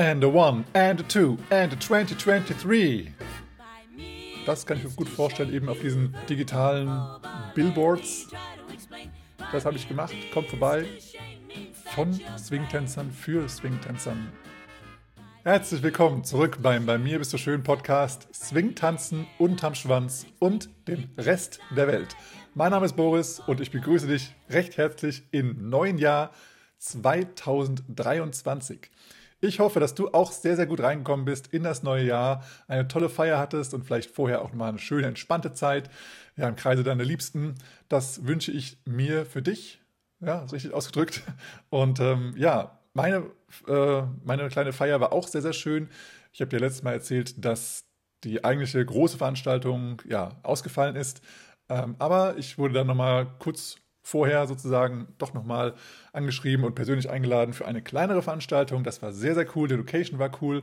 And a one, and a two, and a 2023. Das kann ich mir gut vorstellen, eben auf diesen digitalen Billboards. Das habe ich gemacht. Kommt vorbei. Von Swingtänzern für Swingtänzern. Herzlich willkommen zurück beim Bei mir bist du schön Podcast Swingtanzen unterm Schwanz und dem Rest der Welt. Mein Name ist Boris und ich begrüße dich recht herzlich im neuen Jahr 2023. Ich hoffe, dass du auch sehr, sehr gut reingekommen bist in das neue Jahr, eine tolle Feier hattest und vielleicht vorher auch mal eine schöne, entspannte Zeit ja, im Kreise deiner Liebsten. Das wünsche ich mir für dich. Ja, richtig ausgedrückt. Und ähm, ja, meine, äh, meine kleine Feier war auch sehr, sehr schön. Ich habe dir letztes Mal erzählt, dass die eigentliche große Veranstaltung ja, ausgefallen ist. Ähm, aber ich wurde dann nochmal kurz vorher sozusagen doch nochmal angeschrieben und persönlich eingeladen für eine kleinere Veranstaltung. Das war sehr, sehr cool. Die Location war cool.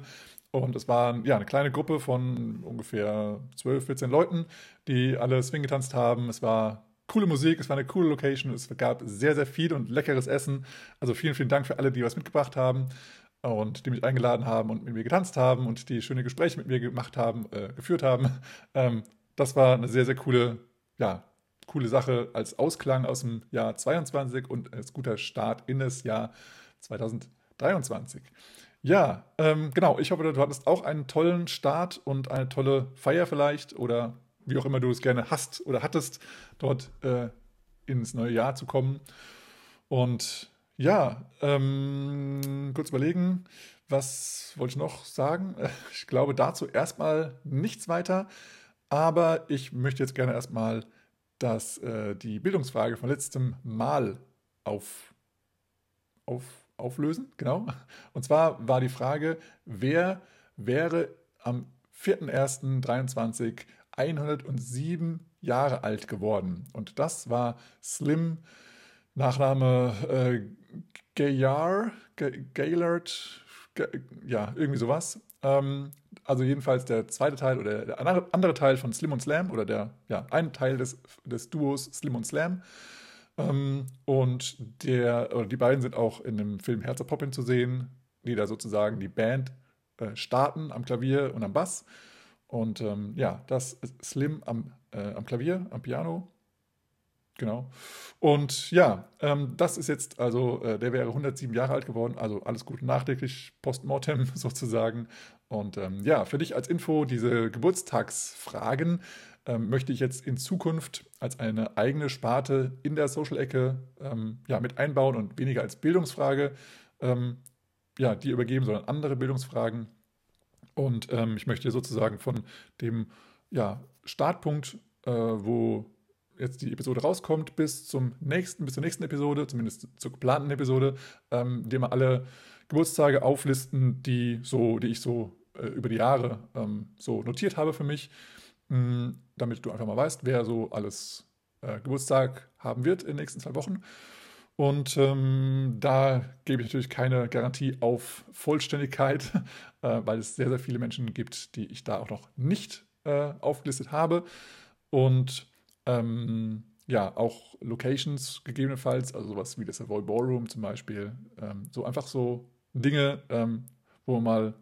Und es war ja, eine kleine Gruppe von ungefähr 12, 14 Leuten, die alle Swing getanzt haben. Es war coole Musik, es war eine coole Location, es gab sehr, sehr viel und leckeres Essen. Also vielen, vielen Dank für alle, die was mitgebracht haben und die mich eingeladen haben und mit mir getanzt haben und die schöne Gespräche mit mir gemacht haben, äh, geführt haben. Ähm, das war eine sehr, sehr coole, ja, coole Sache als Ausklang aus dem Jahr 22 und als guter Start in das Jahr 2023. Ja, ähm, genau. Ich hoffe, du hattest auch einen tollen Start und eine tolle Feier vielleicht oder wie auch immer du es gerne hast oder hattest, dort äh, ins neue Jahr zu kommen. Und ja, ähm, kurz überlegen, was wollte ich noch sagen? Ich glaube dazu erstmal nichts weiter, aber ich möchte jetzt gerne erstmal dass, äh, die Bildungsfrage von letztem Mal auf, auf, auflösen. Genau. Und zwar war die Frage, wer wäre am 4.1.23 107 Jahre alt geworden. Und das war Slim, Nachname äh, Gaillard, Gaillard, ja, irgendwie sowas. Ähm, also jedenfalls der zweite Teil oder der andere Teil von Slim und Slam oder der, ja, ein Teil des, des Duos Slim und Slam. Ähm, und der, oder die beiden sind auch in dem Film Herz Poppin zu sehen, die da sozusagen die Band äh, starten am Klavier und am Bass. Und ähm, ja, das ist Slim am, äh, am Klavier, am Piano. Genau. Und ja, ähm, das ist jetzt, also äh, der wäre 107 Jahre alt geworden, also alles gut nachträglich, postmortem sozusagen. Und ähm, ja, für dich als Info, diese Geburtstagsfragen ähm, möchte ich jetzt in Zukunft als eine eigene Sparte in der Social-Ecke ähm, ja, mit einbauen und weniger als Bildungsfrage ähm, ja, die übergeben, sondern andere Bildungsfragen und ähm, ich möchte sozusagen von dem ja, Startpunkt, äh, wo jetzt die Episode rauskommt, bis zum nächsten, bis zur nächsten Episode, zumindest zur geplanten Episode, ähm, indem wir alle Geburtstage auflisten, die so, die ich so äh, über die Jahre ähm, so notiert habe für mich, mh, mm, damit du einfach mal weißt, wer so alles äh, Geburtstag haben wird in den nächsten zwei Wochen. Und ähm, da gebe ich natürlich keine Garantie auf Vollständigkeit, äh, weil es sehr, sehr viele Menschen gibt, die ich da auch noch nicht äh, aufgelistet habe. Und ähm, ja, auch Locations gegebenenfalls, also sowas wie das Savoy Ballroom zum Beispiel. Ähm, so einfach so Dinge, ähm, wo man mal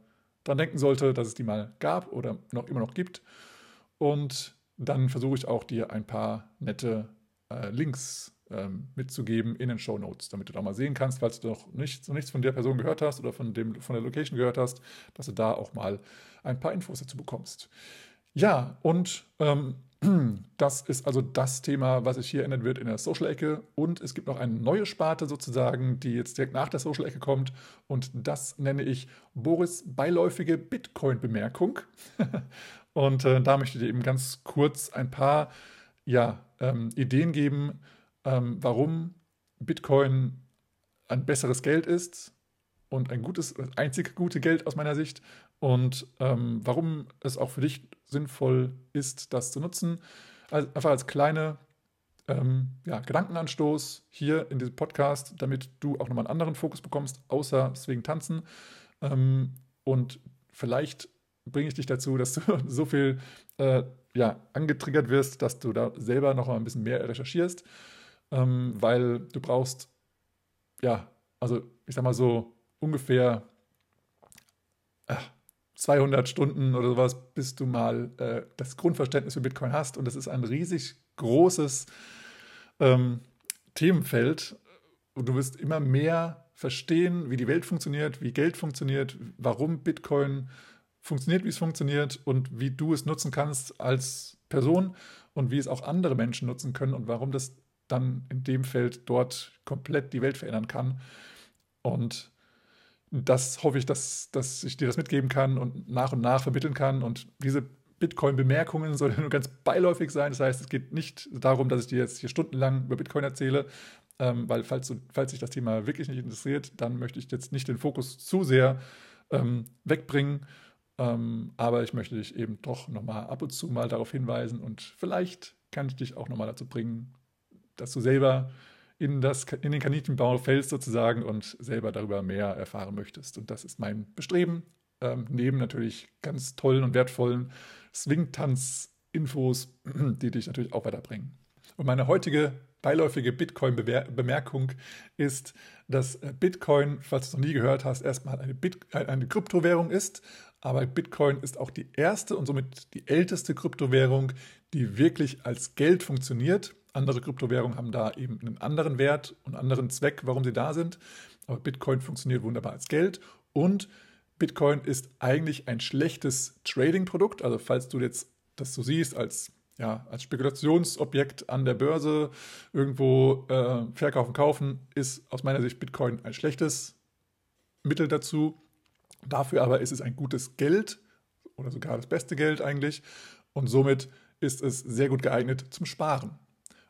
dran denken sollte, dass es die mal gab oder noch immer noch gibt. Und dann versuche ich auch dir ein paar nette äh, Links ähm, mitzugeben in den Show Notes, damit du da mal sehen kannst, falls du noch, nicht, noch nichts von der Person gehört hast oder von, dem, von der Location gehört hast, dass du da auch mal ein paar Infos dazu bekommst. Ja, und ähm, das ist also das Thema, was sich hier ändern wird in der Social-Ecke. Und es gibt noch eine neue Sparte sozusagen, die jetzt direkt nach der Social-Ecke kommt. Und das nenne ich Boris beiläufige Bitcoin-Bemerkung. und äh, da möchte ich dir eben ganz kurz ein paar ja, ähm, Ideen geben, ähm, warum Bitcoin ein besseres Geld ist und ein gutes, einzig gute Geld aus meiner Sicht und ähm, warum es auch für dich sinnvoll ist, das zu nutzen. Also einfach als kleine ähm, ja, Gedankenanstoß hier in diesem Podcast, damit du auch nochmal einen anderen Fokus bekommst, außer Swing Tanzen. Ähm, und vielleicht bringe ich dich dazu, dass du so viel äh, ja, angetriggert wirst, dass du da selber noch ein bisschen mehr recherchierst ähm, weil du brauchst, ja, also ich sag mal so ungefähr 200 Stunden oder sowas, bis du mal äh, das Grundverständnis für Bitcoin hast. Und das ist ein riesig großes ähm, Themenfeld. Und du wirst immer mehr verstehen, wie die Welt funktioniert, wie Geld funktioniert, warum Bitcoin funktioniert, wie es funktioniert und wie du es nutzen kannst als Person und wie es auch andere Menschen nutzen können und warum das dann in dem Feld dort komplett die Welt verändern kann. Und das hoffe ich, dass, dass ich dir das mitgeben kann und nach und nach vermitteln kann. Und diese Bitcoin-Bemerkungen sollen nur ganz beiläufig sein. Das heißt, es geht nicht darum, dass ich dir jetzt hier stundenlang über Bitcoin erzähle, ähm, weil falls, falls dich das Thema wirklich nicht interessiert, dann möchte ich jetzt nicht den Fokus zu sehr ähm, wegbringen. Ähm, aber ich möchte dich eben doch nochmal ab und zu mal darauf hinweisen und vielleicht kann ich dich auch nochmal dazu bringen, dass du selber in, das, in den Kaninchenbau fällst sozusagen und selber darüber mehr erfahren möchtest. Und das ist mein Bestreben, ähm, neben natürlich ganz tollen und wertvollen Swing-Tanz-Infos, die dich natürlich auch weiterbringen. Und meine heutige beiläufige Bitcoin-Bemerkung ist, dass Bitcoin, falls du es noch nie gehört hast, erstmal eine, Bit eine Kryptowährung ist. Aber Bitcoin ist auch die erste und somit die älteste Kryptowährung, die wirklich als Geld funktioniert. Andere Kryptowährungen haben da eben einen anderen Wert und anderen Zweck, warum sie da sind. Aber Bitcoin funktioniert wunderbar als Geld und Bitcoin ist eigentlich ein schlechtes Trading-Produkt. Also falls du jetzt das so siehst als, ja, als Spekulationsobjekt an der Börse irgendwo äh, verkaufen, kaufen, ist aus meiner Sicht Bitcoin ein schlechtes Mittel dazu. Dafür aber ist es ein gutes Geld oder sogar das beste Geld eigentlich. Und somit ist es sehr gut geeignet zum Sparen.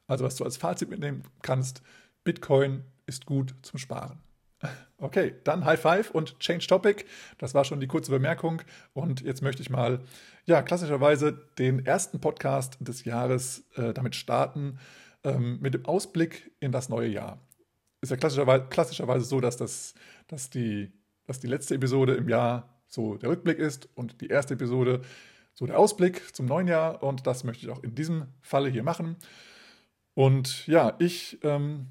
Also was du als Fazit mitnehmen kannst, Bitcoin ist gut zum Sparen. Okay, dann High Five und Change Topic. Das war schon die kurze Bemerkung. Und jetzt möchte ich mal, ja, klassischerweise den ersten Podcast des Jahres äh, damit starten, ähm, mit dem Ausblick in das neue Jahr. Ist ja klassischerweise, klassischerweise so, dass, das, dass, die, dass die letzte Episode im Jahr so der Rückblick ist und die erste Episode so der Ausblick zum neuen Jahr. Und das möchte ich auch in diesem Falle hier machen. Und ja, ich ähm,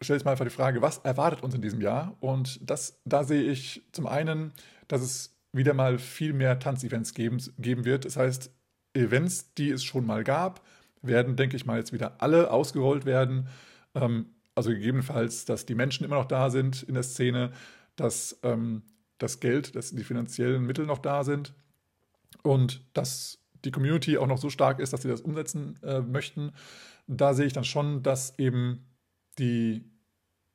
stelle jetzt mal einfach die Frage, was erwartet uns in diesem Jahr? Und das, da sehe ich zum einen, dass es wieder mal viel mehr Tanzevents geben, geben wird. Das heißt, Events, die es schon mal gab, werden, denke ich mal, jetzt wieder alle ausgerollt werden. Ähm, also gegebenenfalls, dass die Menschen immer noch da sind in der Szene, dass ähm, das Geld, dass die finanziellen Mittel noch da sind und dass die Community auch noch so stark ist, dass sie das umsetzen äh, möchten da sehe ich dann schon, dass eben die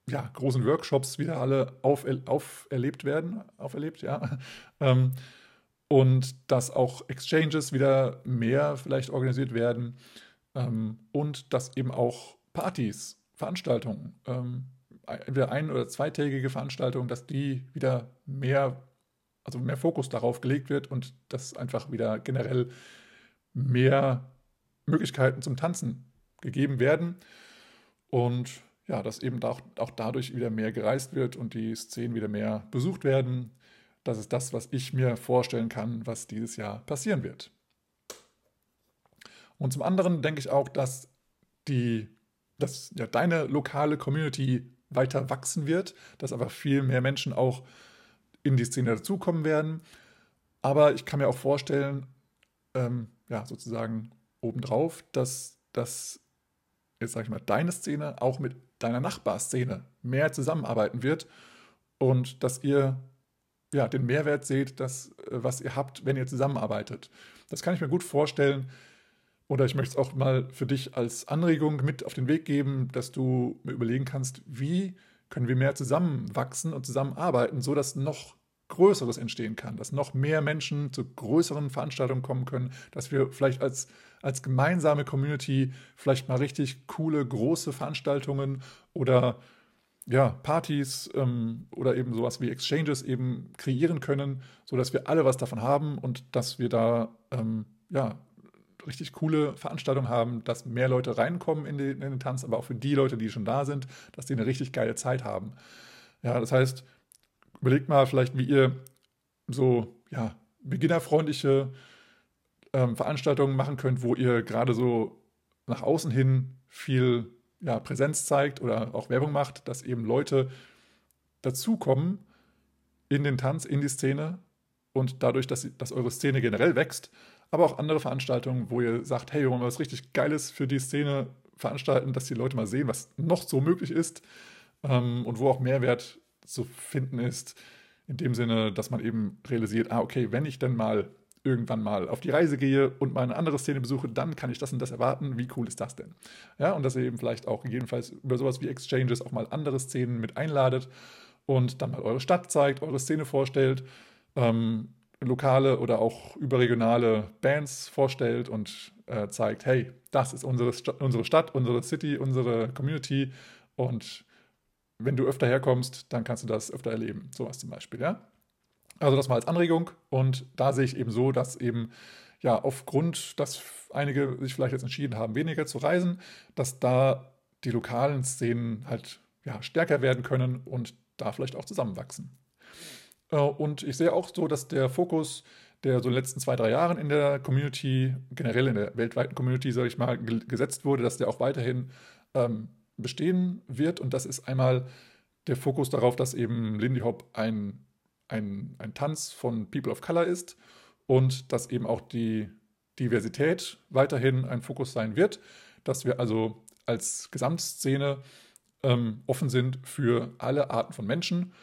ja, großen Workshops wieder alle aufer auferlebt werden, auferlebt, ja. Ähm, und dass auch Exchanges wieder mehr vielleicht organisiert werden ähm, und dass eben auch Partys, Veranstaltungen, ähm, entweder ein- oder zweitägige Veranstaltungen, dass die wieder mehr, also mehr Fokus darauf gelegt wird und dass einfach wieder generell mehr Möglichkeiten zum Tanzen gegeben werden. Und ja, dass eben auch, auch dadurch wieder mehr gereist wird und die Szenen wieder mehr besucht werden. Das ist das, was ich mir vorstellen kann, was dieses Jahr passieren wird. Und zum anderen denke ich auch, dass die, dass ja deine lokale Community weiter wachsen wird, dass aber viel mehr Menschen auch in die Szene dazukommen werden. Aber ich kann mir auch vorstellen, ähm, ja, sozusagen obendrauf, dass das jetzt sage ich mal, deine Szene auch mit deiner Nachbarszene mehr zusammenarbeiten wird und dass ihr ja, den Mehrwert seht, das, äh, was ihr habt, wenn ihr zusammenarbeitet. Das kann ich mir gut vorstellen. Oder ich möchte es auch mal für dich als Anregung mit auf den Weg geben, dass du mir überlegen kannst, wie können wir mehr zusammenwachsen und zusammenarbeiten, sodass noch Größeres entstehen kann, dass noch mehr Menschen zu größeren Veranstaltungen kommen können, dass wir vielleicht als, als gemeinsame Community vielleicht mal richtig coole, große Veranstaltungen oder ja, Partys ähm, oder eben sowas wie Exchanges eben kreieren können, sodass wir alle was davon haben und dass wir da ähm, ja, richtig coole Veranstaltungen haben, dass mehr Leute reinkommen in den, in den Tanz, aber auch für die Leute, die schon da sind, dass die eine richtig geile Zeit haben. Ja, das heißt, überlegt mal vielleicht, wie ihr so ja, beginnerfreundliche ähm, Veranstaltungen machen könnt, wo ihr gerade so nach außen hin viel ja, Präsenz zeigt oder auch Werbung macht, dass eben Leute dazukommen in den Tanz, in die Szene und dadurch, dass, dass eure Szene generell wächst, aber auch andere Veranstaltungen, wo ihr sagt, hey, wir wollen was richtig Geiles für die Szene veranstalten, dass die Leute mal sehen, was noch so möglich ist ähm, und wo auch Mehrwert zu finden ist, in dem Sinne, dass man eben realisiert, ah, okay, wenn ich dann mal irgendwann mal auf die Reise gehe und mal eine andere Szene besuche, dann kann ich das und das erwarten. Wie cool ist das denn? Ja, und dass ihr eben vielleicht auch jedenfalls über sowas wie Exchanges auch mal andere Szenen mit einladet und dann mal eure Stadt zeigt, eure Szene vorstellt, ähm, lokale oder auch überregionale Bands vorstellt und äh, zeigt, hey, das ist unsere, St unsere Stadt, unsere City, unsere Community und wenn du öfter herkommst, dann kannst du das öfter erleben. Sowas zum Beispiel, ja. Also das mal als Anregung und da sehe ich eben so, dass eben ja aufgrund, dass einige sich vielleicht jetzt entschieden haben, weniger zu reisen, dass da die lokalen Szenen halt ja, stärker werden können und da vielleicht auch zusammenwachsen. Äh, und ich sehe auch so, dass der Fokus, der so in den letzten zwei, drei Jahren in der Community, generell in der weltweiten Community, sage ich mal, gesetzt wurde, dass der auch weiterhin ähm, bestehen wird. Und das ist einmal der Fokus darauf, dass eben Lindy Hop ein ein, ein Tanz von People of Color ist und dass eben auch die Diversität weiterhin ein Fokus sein wird, dass wir also als Gesamtszene ähm, offen sind für alle Arten von Menschen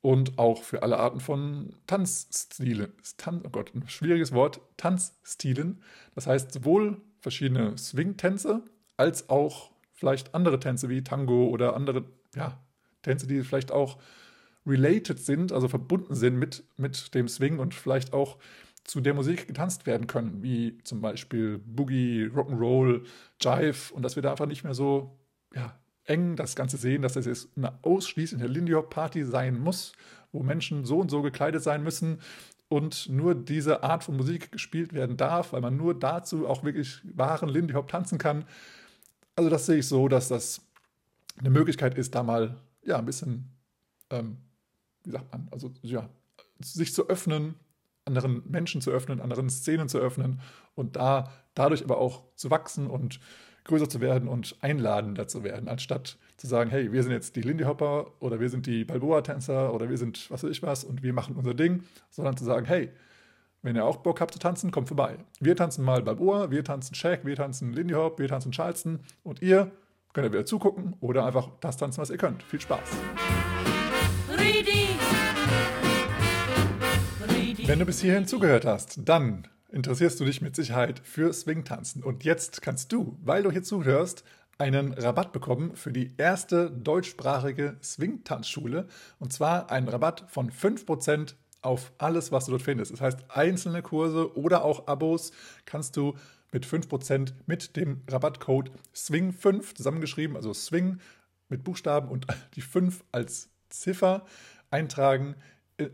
und auch für alle Arten von Tanzstilen. Tan oh Gott, ein schwieriges Wort, Tanzstilen. Das heißt sowohl verschiedene Swing-Tänze als auch vielleicht andere Tänze wie Tango oder andere ja, Tänze, die vielleicht auch related sind, also verbunden sind mit, mit dem Swing und vielleicht auch zu der Musik getanzt werden können, wie zum Beispiel Boogie, Rock'n'Roll, Jive und dass wir da einfach nicht mehr so ja, eng das Ganze sehen, dass das jetzt eine ausschließliche Lindy Hop Party sein muss, wo Menschen so und so gekleidet sein müssen und nur diese Art von Musik gespielt werden darf, weil man nur dazu auch wirklich wahren Lindy Hop tanzen kann. Also das sehe ich so, dass das eine Möglichkeit ist, da mal ja ein bisschen ähm, wie sagt man, also ja, sich zu öffnen, anderen Menschen zu öffnen, anderen Szenen zu öffnen und da dadurch aber auch zu wachsen und größer zu werden und einladender zu werden, anstatt zu sagen, hey, wir sind jetzt die Lindy Hopper oder wir sind die Balboa-Tänzer oder wir sind was weiß ich was und wir machen unser Ding, sondern zu sagen, hey, wenn ihr auch Bock habt zu tanzen, kommt vorbei. Wir tanzen mal Balboa, wir tanzen Shaq, wir tanzen Lindy Hop, wir tanzen Charleston und ihr könnt ihr wieder zugucken oder einfach das tanzen, was ihr könnt. Viel Spaß! Wenn du bis hierhin zugehört hast, dann interessierst du dich mit Sicherheit für Swing-Tanzen. Und jetzt kannst du, weil du hier zuhörst, einen Rabatt bekommen für die erste deutschsprachige Swing-Tanzschule. Und zwar einen Rabatt von 5% auf alles, was du dort findest. Das heißt, einzelne Kurse oder auch Abos kannst du mit 5% mit dem Rabattcode SWING5 zusammengeschrieben, also SWING mit Buchstaben und die 5 als Ziffer eintragen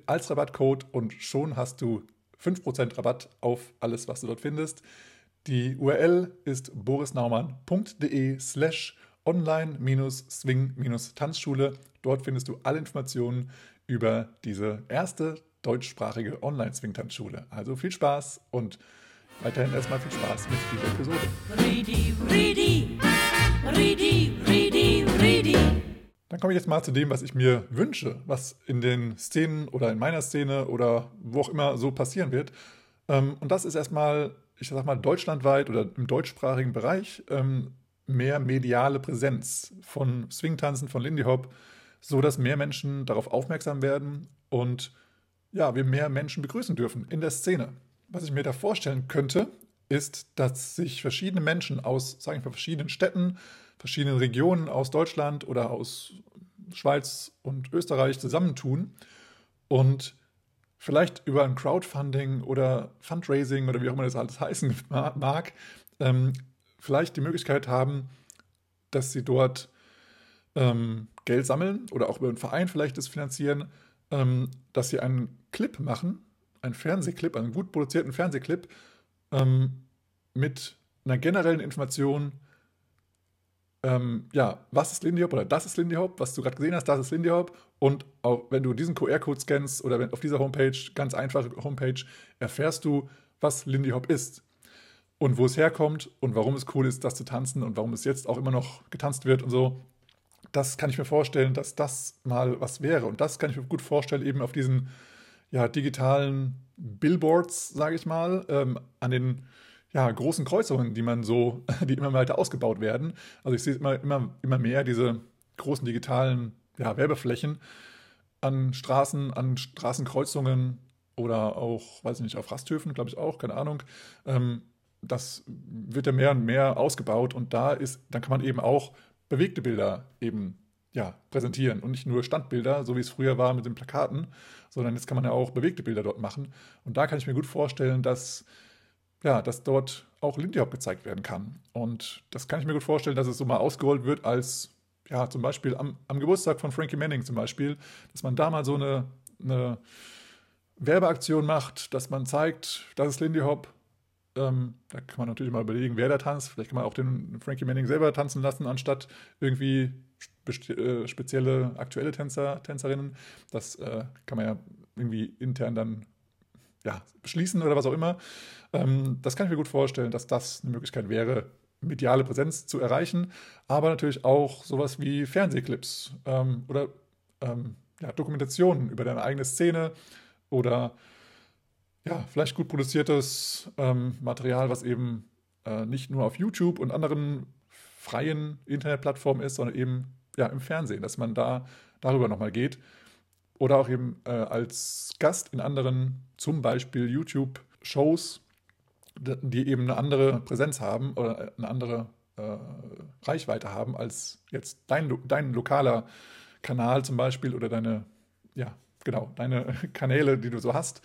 als Rabattcode und schon hast du 5% Rabatt auf alles, was du dort findest. Die URL ist borisnaumann.de slash online-swing-tanzschule. Dort findest du alle Informationen über diese erste deutschsprachige Online-Swing-Tanzschule. Also viel Spaß und weiterhin erstmal viel Spaß mit dieser Episode. Dann komme ich jetzt mal zu dem, was ich mir wünsche, was in den Szenen oder in meiner Szene oder wo auch immer so passieren wird. Ähm, und das ist erstmal, ich sag mal, deutschlandweit oder im deutschsprachigen Bereich ähm, mehr mediale Präsenz von Swingtanzen, von Lindy Hop, so dass mehr Menschen darauf aufmerksam werden und ja, wir mehr Menschen begrüßen dürfen in der Szene. Was ich mir da vorstellen könnte, ist, dass sich verschiedene Menschen aus, sagen wir, verschiedenen Städten, verschiedenen Regionen aus Deutschland oder aus Schweiz und Österreich zusammentun und vielleicht über ein Crowdfunding oder Fundraising oder wie auch immer das alles heißen mag, ähm, vielleicht die Möglichkeit haben, dass sie dort ähm, Geld sammeln oder auch über einen Verein vielleicht das finanzieren, ähm, dass sie einen Clip machen, einen Fernsehclip, einen gut produzierten Fernsehclip ähm, mit einer generellen Information ähm, ja, was ist Lindy Hop oder das ist Lindy Hop, was du gerade gesehen hast, das ist Lindy Hop. Und auch wenn du diesen QR-Code scannst oder wenn auf dieser Homepage, ganz einfache Homepage, erfährst du, was Lindy Hop ist und wo es herkommt und warum es cool ist, das zu tanzen und warum es jetzt auch immer noch getanzt wird und so. Das kann ich mir vorstellen, dass das mal was wäre. Und das kann ich mir gut vorstellen, eben auf diesen ja, digitalen Billboards, sage ich mal, ähm, an den ja, großen Kreuzungen, die man so, die immer weiter ausgebaut werden. Also ich sehe immer, immer, immer mehr diese großen digitalen ja, Werbeflächen an Straßen, an Straßenkreuzungen oder auch, weiß ich nicht, auf Rasthöfen, glaube ich auch, keine Ahnung. Ähm, das wird ja mehr und mehr ausgebaut und da ist, dann kann man eben auch bewegte Bilder eben ja, präsentieren und nicht nur Standbilder, so wie es früher war mit den Plakaten, sondern jetzt kann man ja auch bewegte Bilder dort machen. Und da kann ich mir gut vorstellen, dass, ja, dass dort auch Lindy Hop gezeigt werden kann. Und das kann ich mir gut vorstellen, dass es so mal ausgerollt wird als, ja, zum Beispiel am, am Geburtstag von Frankie Manning zum Beispiel, dass man da mal so eine, eine Werbeaktion macht, dass man zeigt, das ist Lindy Hop, ähm, da kann man natürlich mal überlegen, wer da tanzt. Vielleicht kann man auch den Frankie Manning selber tanzen lassen, anstatt irgendwie äh, spezielle aktuelle Tänzer, Tänzerinnen. Das äh, kann man ja irgendwie intern dann ja, beschließen oder was auch immer. Ähm, das kann ich mir gut vorstellen, dass das eine Möglichkeit wäre, mediale Präsenz zu erreichen, aber natürlich auch sowas wie Fernsehclips ähm, oder ähm, ja, Dokumentationen über deine eigene Szene oder ja, vielleicht gut produziertes ähm, Material, was eben äh, nicht nur auf YouTube und anderen freien Internetplattformen ist, sondern eben ja, im Fernsehen, dass man da darüber nochmal geht. Oder auch eben äh, als Gast in anderen, zum Beispiel YouTube-Shows, die eben eine andere Präsenz haben oder eine andere äh, Reichweite haben als jetzt dein, dein lokaler Kanal zum Beispiel oder deine, ja, genau, deine Kanäle, die du so hast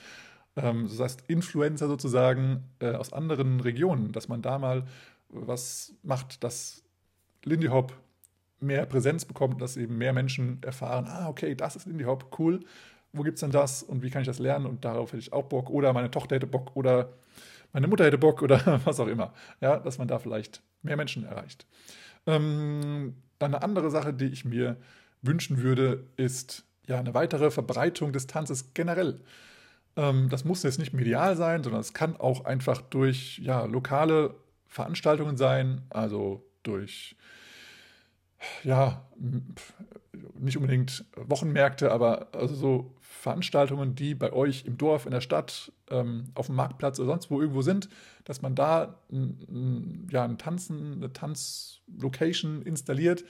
ähm, das heißt Influencer sozusagen äh, aus anderen Regionen, dass man da mal was macht, dass Lindy Hop mehr Präsenz bekommt, dass eben mehr Menschen erfahren, ah, okay, das ist Lindy Hop, cool, wo gibt es denn das und wie kann ich das lernen und darauf hätte ich auch Bock oder meine Tochter hätte Bock oder meine Mutter hätte Bock oder was auch immer. Ja, dass man da vielleicht mehr Menschen erreicht. Ähm, dann eine andere Sache, die ich mir wünschen würde, ist ja eine weitere Verbreitung des Tanzes generell. Ähm, das muss jetzt nicht medial sein, sondern es kann auch einfach durch ja, lokale Veranstaltungen sein, also durch ja, nicht unbedingt Wochenmärkte, aber also so Veranstaltungen, die bei euch im Dorf, in der Stadt, ähm, auf dem Marktplatz oder sonst wo irgendwo sind, dass man da ein, ja, ein Tanzen, eine Tanzlocation installiert,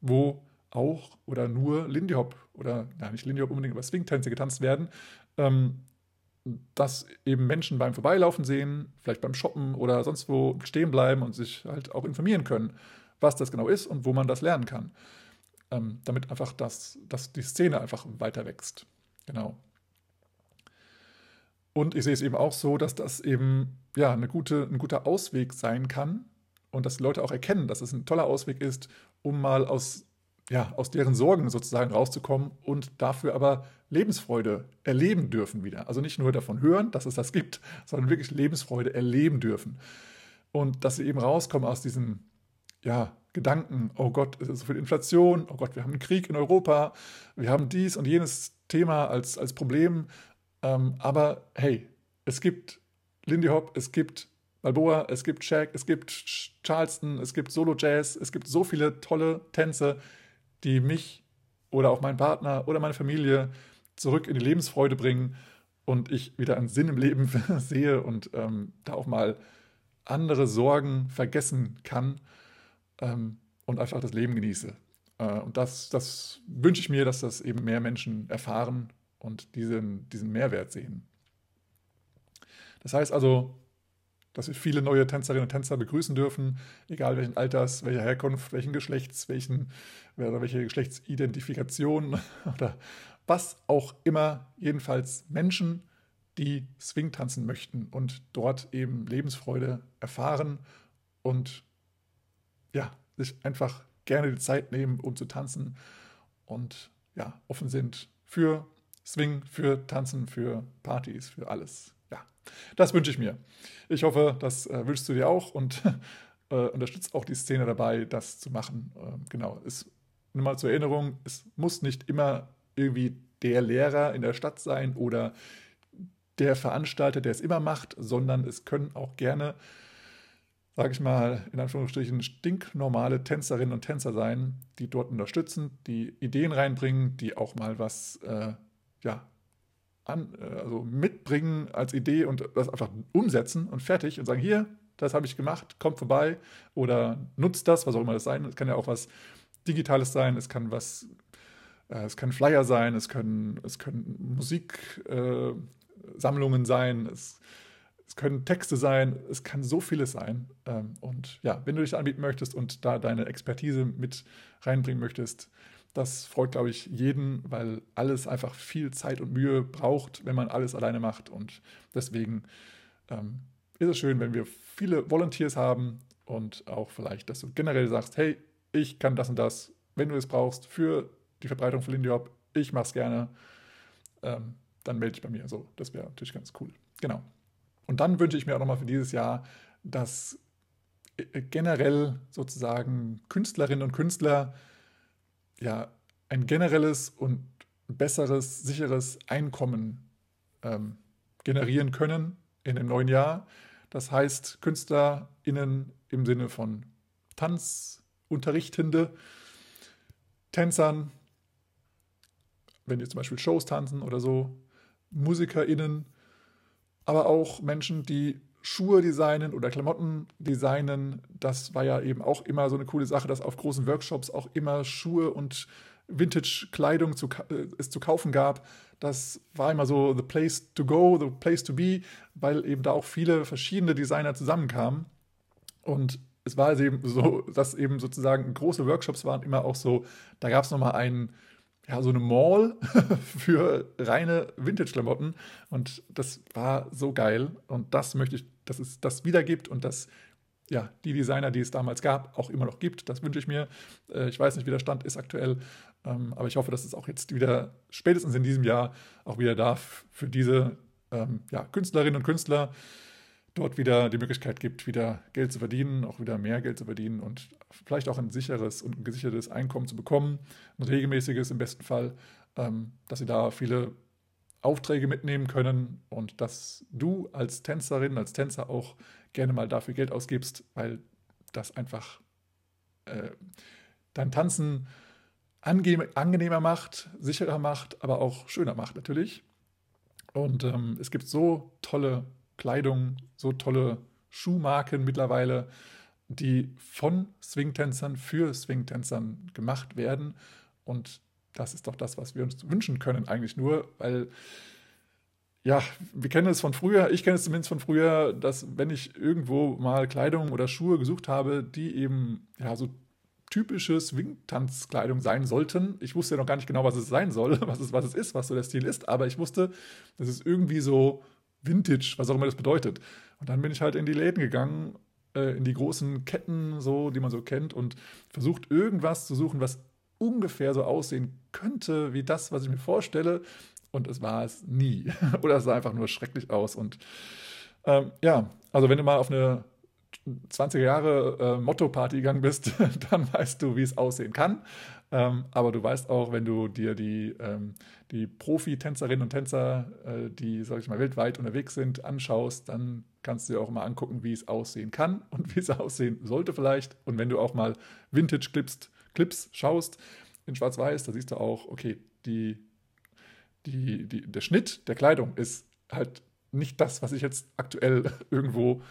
wo auch oder nur Lindy Hop oder ja, nicht Lindy Hop unbedingt, aber Swing-Tänze getanzt werden. Ähm, dass eben Menschen beim Vorbeilaufen sehen, vielleicht beim Shoppen oder sonst wo stehen bleiben und sich halt auch informieren können, was das genau ist und wo man das lernen kann. Ähm, damit einfach das, dass die Szene einfach weiter wächst. Genau. Und ich sehe es eben auch so, dass das eben ja, eine gute, ein guter Ausweg sein kann und dass die Leute auch erkennen, dass es ein toller Ausweg ist, um mal aus ja, aus deren Sorgen sozusagen rauszukommen und dafür aber Lebensfreude erleben dürfen wieder. Also nicht nur davon hören, dass es das gibt, sondern wirklich Lebensfreude erleben dürfen. Und dass sie eben rauskommen aus diesen ja, Gedanken, oh Gott, es ist so viel Inflation, oh Gott, wir haben einen Krieg in Europa, wir haben dies und jenes Thema als, als Problem. Ähm, aber hey, es gibt Lindy Hop, es gibt Balboa, es gibt Shaq, es gibt Charleston, es gibt Solo Jazz, es gibt so viele tolle Tänze, die mich oder auch meinen Partner oder meine Familie zurück in die Lebensfreude bringen und ich wieder einen Sinn im Leben sehe und ähm, da auch mal andere Sorgen vergessen kann ähm, und einfach das Leben genieße. Äh, und das, das wünsche ich mir, dass das eben mehr Menschen erfahren und diesen, diesen Mehrwert sehen. Das heißt also, dass wir viele neue Tänzerinnen und Tänzer begrüßen dürfen, egal welchen Alters, welcher Herkunft, welchen Geschlechts, welchen, welche Geschlechtsidentifikation oder was auch immer. Jedenfalls Menschen, die Swing tanzen möchten und dort eben Lebensfreude erfahren und ja, sich einfach gerne die Zeit nehmen, um zu tanzen und ja, offen sind für Swing, für Tanzen, für Partys, für alles. Das wünsche ich mir. Ich hoffe, das äh, wünschst du dir auch und äh, unterstützt auch die Szene dabei, das zu machen. Ähm, genau, es, nur mal zur Erinnerung, es muss nicht immer irgendwie der Lehrer in der Stadt sein oder der Veranstalter, der es immer macht, sondern es können auch gerne, sage ich mal, in Anführungsstrichen stinknormale Tänzerinnen und Tänzer sein, die dort unterstützen, die Ideen reinbringen, die auch mal was äh, ja, an, äh, also mitbringen als Idee und das einfach umsetzen und fertig und sagen, hier, das habe ich gemacht, kommt vorbei oder nutzt das, was auch immer das sein. Es kann ja auch was Digitales sein, es kann was, äh, es kann Flyer sein, es können, es können Musiksammlungen äh, sein, es, es können Texte sein, es kann so vieles sein. Ähm, und ja, wenn du dich anbieten möchtest und da deine Expertise mit reinbringen möchtest, das freut, glaube ich, jeden, weil alles einfach viel Zeit und Mühe braucht, wenn man alles alleine macht. Und deswegen ähm, ist es schön, wenn wir viele Volunteers haben und auch vielleicht, dass du generell sagst, hey, ich kann das und das, wenn du es brauchst, für die Verbreitung von Lindy Hop, ich mache es gerne, ähm, dann melde dich bei mir. So, das wäre natürlich ganz cool. Genau. Und dann wünsche ich mir auch nochmal für dieses Jahr, dass äh, generell sozusagen Künstlerinnen und Künstler ja ein generelles und besseres, sicheres Einkommen ähm, generieren können in dem neuen Jahr. Das heißt, KünstlerInnen im Sinne von Tanzunterrichtende, Tänzern, wenn die zum Beispiel Shows tanzen oder so, MusikerInnen, aber auch Menschen, die Schuhe designen oder Klamotten designen. Das war ja eben auch immer so eine coole Sache, dass auf großen Workshops auch immer Schuhe und Vintage-Kleidung zu, äh, es zu kaufen gab. Das war immer so the place to go, the place to be, weil eben da auch viele verschiedene Designer zusammenkamen. Und es war also eben so, dass eben sozusagen große Workshops waren immer auch so, da gab es nochmal einen ja, so eine Mall für reine Vintage-Klamotten. Und das war so geil. Und das möchte ich, dass es das wieder gibt und dass ja, die Designer, die es damals gab, auch immer noch gibt. Das wünsche ich mir. Äh, ich weiß nicht, wie der Stand ist aktuell, ähm, aber ich hoffe, dass es auch jetzt wieder spätestens in diesem Jahr auch wieder darf für diese ähm, ja, Künstlerinnen und Künstler dort wieder die Möglichkeit gibt, wieder Geld zu verdienen, auch wieder mehr Geld zu verdienen und vielleicht auch ein sicheres und ein gesichertes Einkommen zu bekommen, ein regelmäßiges im besten Fall, ähm, dass sie da viele Aufträge mitnehmen können und dass du als Tänzerin, als Tänzer auch gerne mal dafür Geld ausgibst, weil das einfach äh, dein Tanzen angenehmer macht, sicherer macht, aber auch schöner macht natürlich. Und ähm, es gibt so tolle Kleidung, so tolle Schuhmarken mittlerweile, die von Swingtänzern für Swingtänzern gemacht werden. Und das ist doch das, was wir uns wünschen können, eigentlich nur, weil ja, wir kennen es von früher, ich kenne es zumindest von früher, dass wenn ich irgendwo mal Kleidung oder Schuhe gesucht habe, die eben ja so typische Swing-Tanzkleidung sein sollten. Ich wusste ja noch gar nicht genau, was es sein soll, was es, was es ist, was so der Stil ist, aber ich wusste, das ist irgendwie so Vintage, was auch immer das bedeutet. Und dann bin ich halt in die Läden gegangen, äh, in die großen Ketten, so, die man so kennt, und versucht irgendwas zu suchen, was ungefähr so aussehen könnte wie das, was ich mir vorstelle. Und es war es nie. Oder es sah einfach nur schrecklich aus. Und ähm, ja, also wenn du mal auf eine 20er Jahre äh, Motto-Party gegangen bist, dann weißt du, wie es aussehen kann. Ähm, aber du weißt auch, wenn du dir die, ähm, die Profi-Tänzerinnen und Tänzer, äh, die, sag ich mal, weltweit unterwegs sind, anschaust, dann kannst du dir auch mal angucken, wie es aussehen kann und wie es aussehen sollte vielleicht. Und wenn du auch mal Vintage-Clips Clips schaust in Schwarz-Weiß, da siehst du auch, okay, die, die, die, der Schnitt der Kleidung ist halt nicht das, was ich jetzt aktuell irgendwo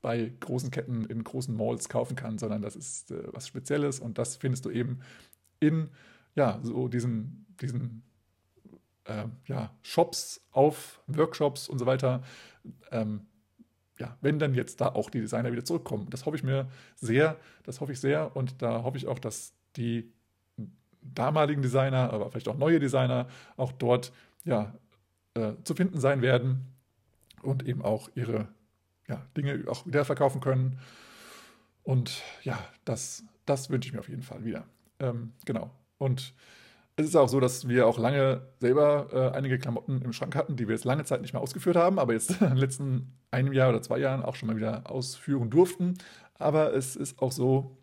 bei großen Ketten in großen Malls kaufen kann, sondern das ist äh, was Spezielles und das findest du eben in ja, so diesen, diesen äh, ja, Shops auf Workshops und so weiter. Ähm, ja, wenn dann jetzt da auch die Designer wieder zurückkommen. Das hoffe ich mir sehr, das hoffe ich sehr und da hoffe ich auch, dass die damaligen Designer, aber vielleicht auch neue Designer auch dort ja, äh, zu finden sein werden und eben auch ihre ja, Dinge auch wieder verkaufen können. Und ja, das, das wünsche ich mir auf jeden Fall wieder. Ähm, genau. Und es ist auch so, dass wir auch lange selber äh, einige Klamotten im Schrank hatten, die wir jetzt lange Zeit nicht mehr ausgeführt haben, aber jetzt in den letzten einem Jahr oder zwei Jahren auch schon mal wieder ausführen durften. Aber es ist auch so,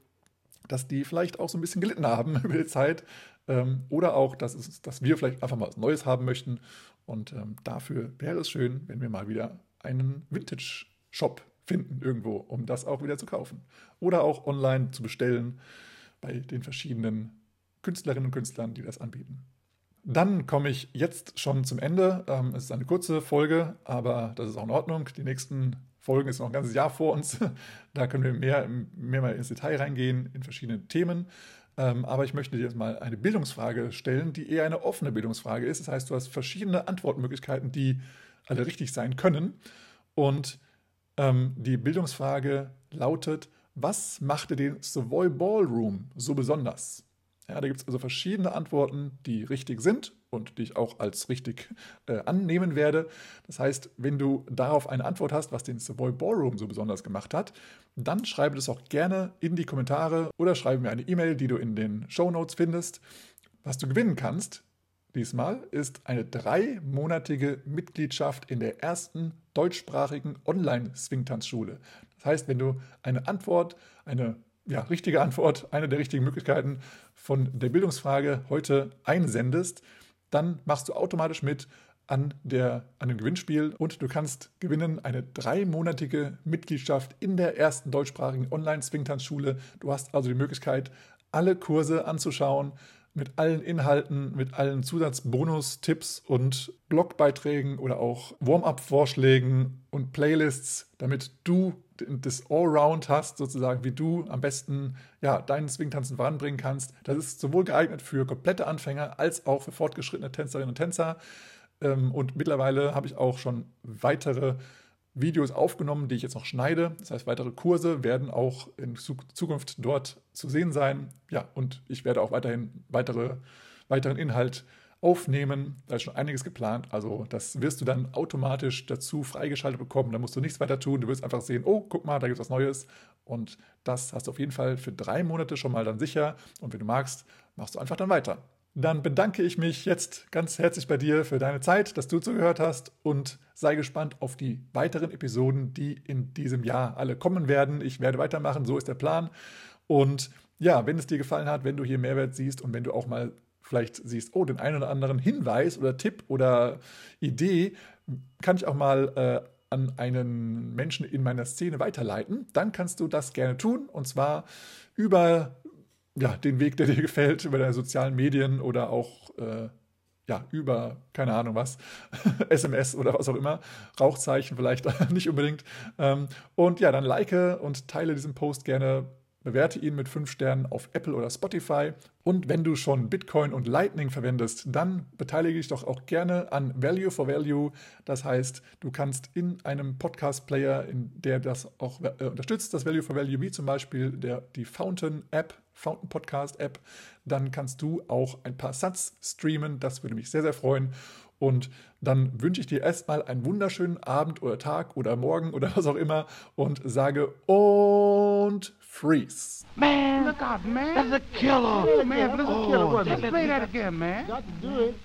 dass die vielleicht auch so ein bisschen gelitten haben über die Zeit. Ähm, oder auch, dass, es, dass wir vielleicht einfach mal was Neues haben möchten. Und ähm, dafür wäre es schön, wenn wir mal wieder einen Vintage Shop finden irgendwo, um das auch wieder zu kaufen. Oder auch online zu bestellen bei den verschiedenen Künstlerinnen und Künstlern, die das anbieten. dann komme ich jetzt schon zum Ende. Ähm, es ist eine kurze Folge, aber das ist auch in Ordnung. Die nächsten Folgen ist noch ein ganzes Jahr vor uns. Da können wir mehr, mehr mal ins Detail reingehen in verschiedene Themen. Ähm, aber ich möchte dir jetzt mal eine Bildungsfrage stellen, die eher eine offene Bildungsfrage ist. Das heißt, du hast verschiedene Antwortmöglichkeiten, die alle richtig sein können. Und ähm, die Bildungsfrage lautet, was machte den Savoy Ballroom so besonders? Ja, da gibt es also verschiedene Antworten, die richtig sind und die ich auch als richtig äh, annehmen werde. Das heißt, wenn du darauf eine Antwort hast, was den Savoy Ballroom so besonders gemacht hat, dann schreibe das auch gerne in die Kommentare oder schreibe mir eine E-Mail, die du in den Show Notes findest. Was du gewinnen kannst, diesmal ist eine dreimonatige Mitgliedschaft in der ersten deutschsprachigen Online-Swingtanzschule. Das heißt, wenn du eine Antwort, eine ja, richtige Antwort, eine der richtigen Möglichkeiten von der Bildungsfrage heute einsendest, dann machst du automatisch mit an, der, an dem Gewinnspiel und du kannst gewinnen eine dreimonatige Mitgliedschaft in der ersten deutschsprachigen Online-Swingtanzschule. Du hast also die Möglichkeit, alle Kurse anzuschauen, mit allen Inhalten, mit allen Zusatzbonus, Tipps und Blogbeiträgen oder auch Warm-up-Vorschlägen und Playlists, damit du das Allround hast, sozusagen, wie du am besten ja, deinen Swingtanzen voranbringen kannst. Das ist sowohl geeignet für komplette Anfänger als auch für fortgeschrittene Tänzerinnen und Tänzer. Ähm, und mittlerweile habe ich auch schon weitere Videos aufgenommen, die ich jetzt noch schneide. Das heißt, weitere Kurse werden auch in Zukunft dort zu sehen sein. Ja, und ich werde auch weiterhin weitere, weiteren Inhalt aufnehmen. Da ist schon einiges geplant. Also das wirst du dann automatisch dazu freigeschaltet bekommen. Da musst du nichts weiter tun. Du wirst einfach sehen, oh, guck mal, da gibt es was Neues. Und das hast du auf jeden Fall für drei Monate schon mal dann sicher. Und wenn du magst, machst du einfach dann weiter. Dann bedanke ich mich jetzt ganz herzlich bei dir für deine Zeit, dass du zugehört hast und sei gespannt auf die weiteren Episoden, die in diesem Jahr alle kommen werden. Ich werde weitermachen, so ist der Plan. Und ja, wenn es dir gefallen hat, wenn du hier Mehrwert siehst und wenn du auch mal vielleicht siehst, oh, den einen oder anderen Hinweis oder Tipp oder Idee, kann ich auch mal äh, an einen Menschen in meiner Szene weiterleiten, dann kannst du das gerne tun und zwar über ja, den Weg, der dir gefällt, über deine sozialen Medien oder auch äh, ja, über, keine Ahnung was, SMS oder was auch immer, Rauchzeichen vielleicht nicht unbedingt. Ähm, und ja, dann like und teile diesen Post gerne Bewerte ihn mit 5 Sternen auf Apple oder Spotify. Und wenn du schon Bitcoin und Lightning verwendest, dann beteilige dich doch auch gerne an Value for Value. Das heißt, du kannst in einem Podcast-Player, in der das auch äh, unterstützt, das Value for Value, wie zum Beispiel der, die Fountain App, Fountain Podcast App, dann kannst du auch ein paar Satz streamen. Das würde mich sehr, sehr freuen. Und dann wünsche ich dir erstmal einen wunderschönen Abend oder Tag oder Morgen oder was auch immer und sage und freeze. Man, look out, man. That's a killer. Oh, man, that's a killer. Oh, Let's play that again, man. Got to do it.